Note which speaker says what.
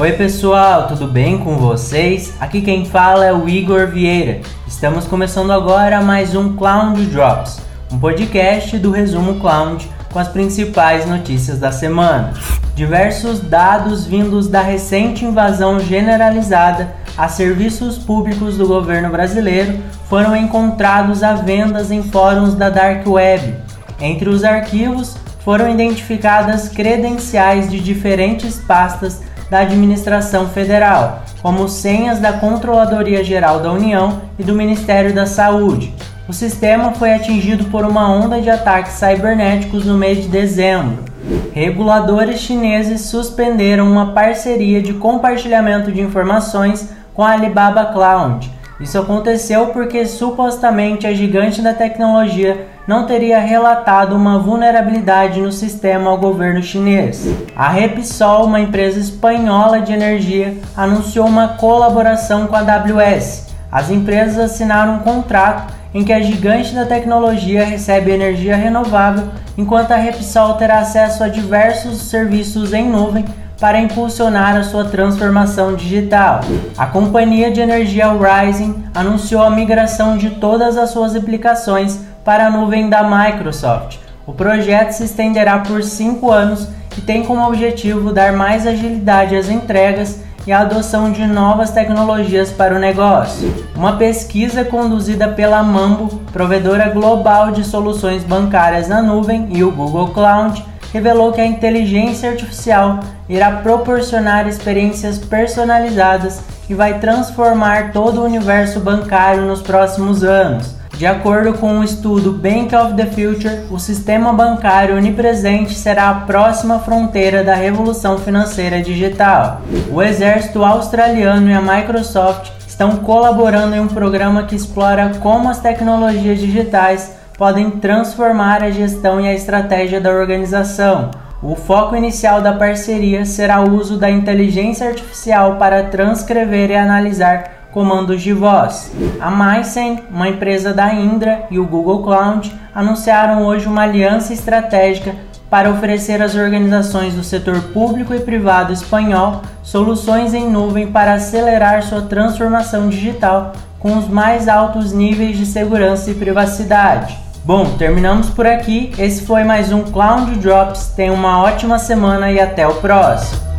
Speaker 1: Oi pessoal, tudo bem com vocês? Aqui quem fala é o Igor Vieira. Estamos começando agora mais um Cloud Drops, um podcast do Resumo Cloud com as principais notícias da semana. Diversos dados vindos da recente invasão generalizada a serviços públicos do governo brasileiro foram encontrados à vendas em fóruns da Dark Web. Entre os arquivos foram identificadas credenciais de diferentes pastas da administração federal, como senhas da Controladoria Geral da União e do Ministério da Saúde. O sistema foi atingido por uma onda de ataques cibernéticos no mês de dezembro. Reguladores chineses suspenderam uma parceria de compartilhamento de informações com a Alibaba Cloud. Isso aconteceu porque supostamente a gigante da tecnologia não teria relatado uma vulnerabilidade no sistema ao governo chinês. A Repsol, uma empresa espanhola de energia, anunciou uma colaboração com a AWS. As empresas assinaram um contrato em que a gigante da tecnologia recebe energia renovável, enquanto a Repsol terá acesso a diversos serviços em nuvem para impulsionar a sua transformação digital. A companhia de energia Rising anunciou a migração de todas as suas aplicações para a nuvem da Microsoft. O projeto se estenderá por cinco anos e tem como objetivo dar mais agilidade às entregas e a adoção de novas tecnologias para o negócio. Uma pesquisa conduzida pela Mambo, provedora global de soluções bancárias na nuvem, e o Google Cloud, revelou que a inteligência artificial irá proporcionar experiências personalizadas e vai transformar todo o universo bancário nos próximos anos. De acordo com o estudo Bank of the Future, o sistema bancário onipresente será a próxima fronteira da revolução financeira digital. O exército australiano e a Microsoft estão colaborando em um programa que explora como as tecnologias digitais podem transformar a gestão e a estratégia da organização. O foco inicial da parceria será o uso da inteligência artificial para transcrever e analisar comandos de voz. A Mycen, uma empresa da Indra, e o Google Cloud anunciaram hoje uma aliança estratégica para oferecer às organizações do setor público e privado espanhol soluções em nuvem para acelerar sua transformação digital com os mais altos níveis de segurança e privacidade. Bom, terminamos por aqui. Esse foi mais um Cloud Drops. Tenha uma ótima semana e até o próximo.